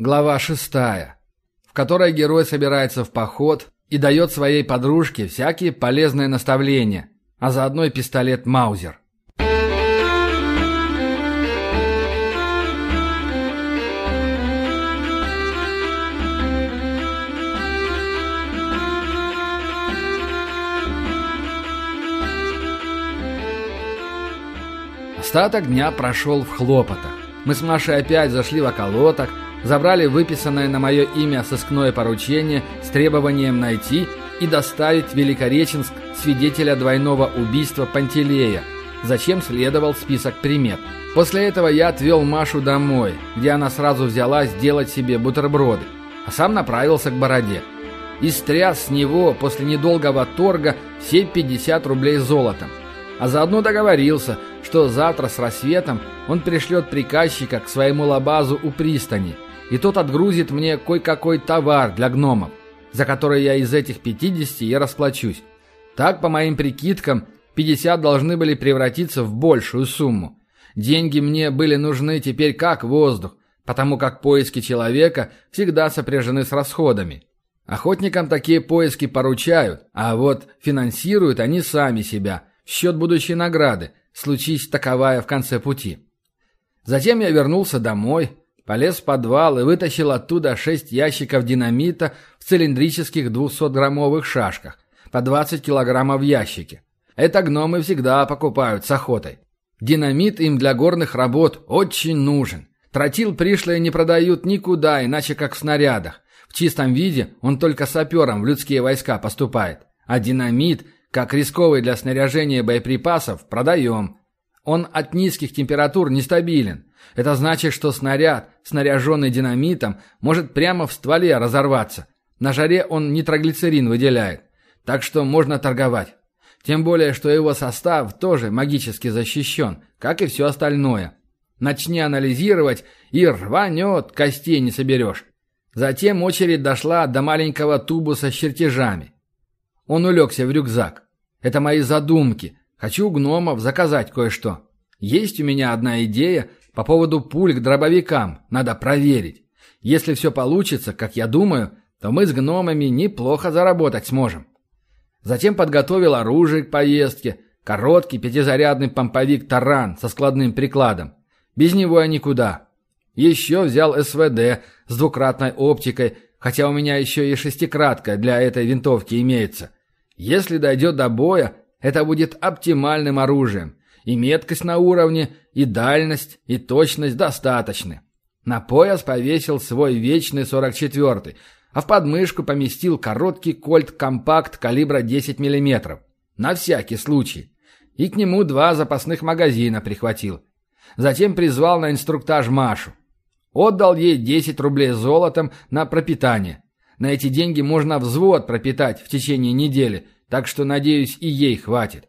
Глава шестая, в которой герой собирается в поход и дает своей подружке всякие полезные наставления, а заодно и пистолет Маузер. Остаток дня прошел в хлопотах. Мы с Машей опять зашли в околоток, забрали выписанное на мое имя сыскное поручение с требованием найти и доставить в Великореченск свидетеля двойного убийства Пантелея, зачем следовал список примет. После этого я отвел Машу домой, где она сразу взялась делать себе бутерброды, а сам направился к Бороде. И стряс с него после недолгого торга все 50 рублей золотом. А заодно договорился, что завтра с рассветом он пришлет приказчика к своему лабазу у пристани, и тот отгрузит мне кое-какой товар для гномов, за который я из этих 50 и расплачусь. Так, по моим прикидкам, 50 должны были превратиться в большую сумму. Деньги мне были нужны теперь как воздух, потому как поиски человека всегда сопряжены с расходами. Охотникам такие поиски поручают, а вот финансируют они сами себя – счет будущей награды, случись таковая в конце пути. Затем я вернулся домой, полез в подвал и вытащил оттуда шесть ящиков динамита в цилиндрических 200-граммовых шашках, по 20 килограммов в ящике. Это гномы всегда покупают с охотой. Динамит им для горных работ очень нужен. Тротил пришлые не продают никуда, иначе как в снарядах. В чистом виде он только саперам в людские войска поступает. А динамит как рисковый для снаряжения боеприпасов, продаем. Он от низких температур нестабилен. Это значит, что снаряд, снаряженный динамитом, может прямо в стволе разорваться. На жаре он нитроглицерин выделяет. Так что можно торговать. Тем более, что его состав тоже магически защищен, как и все остальное. Начни анализировать, и рванет, костей не соберешь. Затем очередь дошла до маленького тубуса с чертежами. Он улегся в рюкзак. Это мои задумки. Хочу гномов заказать кое-что. Есть у меня одна идея по поводу пуль к дробовикам. Надо проверить. Если все получится, как я думаю, то мы с гномами неплохо заработать сможем. Затем подготовил оружие к поездке. Короткий пятизарядный помповик «Таран» со складным прикладом. Без него я никуда. Еще взял СВД с двукратной оптикой, хотя у меня еще и шестикратка для этой винтовки имеется. Если дойдет до боя, это будет оптимальным оружием. И меткость на уровне, и дальность, и точность достаточны. На пояс повесил свой вечный 44-й, а в подмышку поместил короткий кольт-компакт калибра 10 мм. На всякий случай. И к нему два запасных магазина прихватил. Затем призвал на инструктаж Машу. Отдал ей 10 рублей золотом на пропитание. На эти деньги можно взвод пропитать в течение недели, так что, надеюсь, и ей хватит.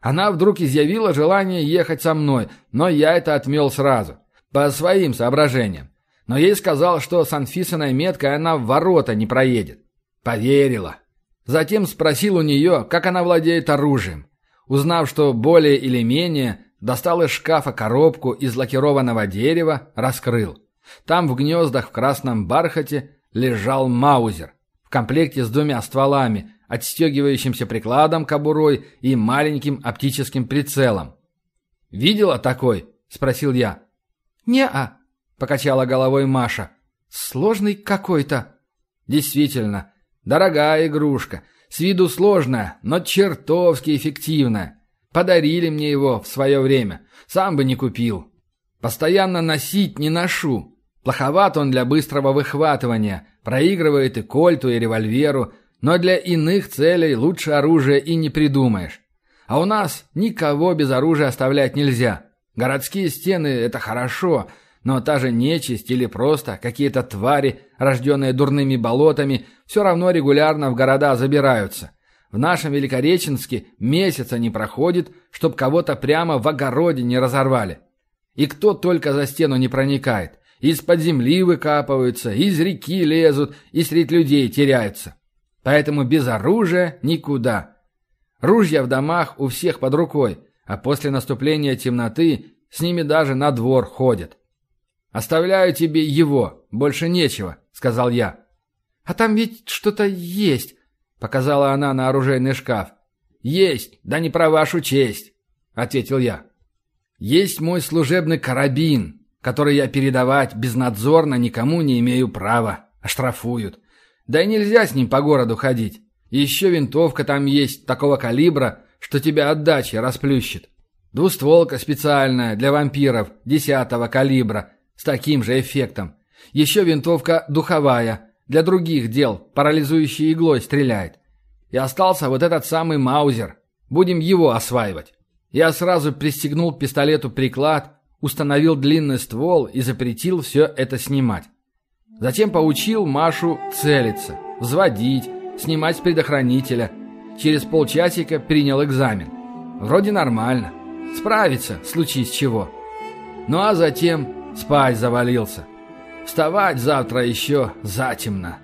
Она вдруг изъявила желание ехать со мной, но я это отмел сразу. По своим соображениям. Но ей сказал, что с Анфисиной меткой она в ворота не проедет. Поверила. Затем спросил у нее, как она владеет оружием. Узнав, что более или менее, достал из шкафа коробку из лакированного дерева, раскрыл. Там в гнездах в красном бархате лежал маузер в комплекте с двумя стволами, отстегивающимся прикладом кобурой и маленьким оптическим прицелом. «Видела такой?» – спросил я. «Не-а», – покачала головой Маша. «Сложный какой-то». «Действительно, дорогая игрушка. С виду сложная, но чертовски эффективная. Подарили мне его в свое время. Сам бы не купил. Постоянно носить не ношу. Плоховат он для быстрого выхватывания, проигрывает и кольту, и револьверу, но для иных целей лучше оружия и не придумаешь. А у нас никого без оружия оставлять нельзя. Городские стены – это хорошо, но та же нечисть или просто какие-то твари, рожденные дурными болотами, все равно регулярно в города забираются. В нашем Великореченске месяца не проходит, чтоб кого-то прямо в огороде не разорвали. И кто только за стену не проникает. Из-под земли выкапываются, из реки лезут и средь людей теряются. Поэтому без оружия никуда. Ружья в домах у всех под рукой, а после наступления темноты с ними даже на двор ходят. Оставляю тебе его, больше нечего», — сказал я. «А там ведь что-то есть», — показала она на оружейный шкаф. «Есть, да не про вашу честь», — ответил я. «Есть мой служебный карабин, который я передавать безнадзорно никому не имею права. Оштрафуют. Да и нельзя с ним по городу ходить. Еще винтовка там есть такого калибра, что тебя отдача расплющит. Двустволка специальная для вампиров десятого калибра с таким же эффектом. Еще винтовка духовая для других дел, парализующей иглой стреляет. И остался вот этот самый Маузер. Будем его осваивать. Я сразу пристегнул пистолету приклад, установил длинный ствол и запретил все это снимать. Затем поучил Машу целиться, взводить, снимать с предохранителя. Через полчасика принял экзамен. Вроде нормально. Справится, случись чего. Ну а затем спать завалился. Вставать завтра еще затемно.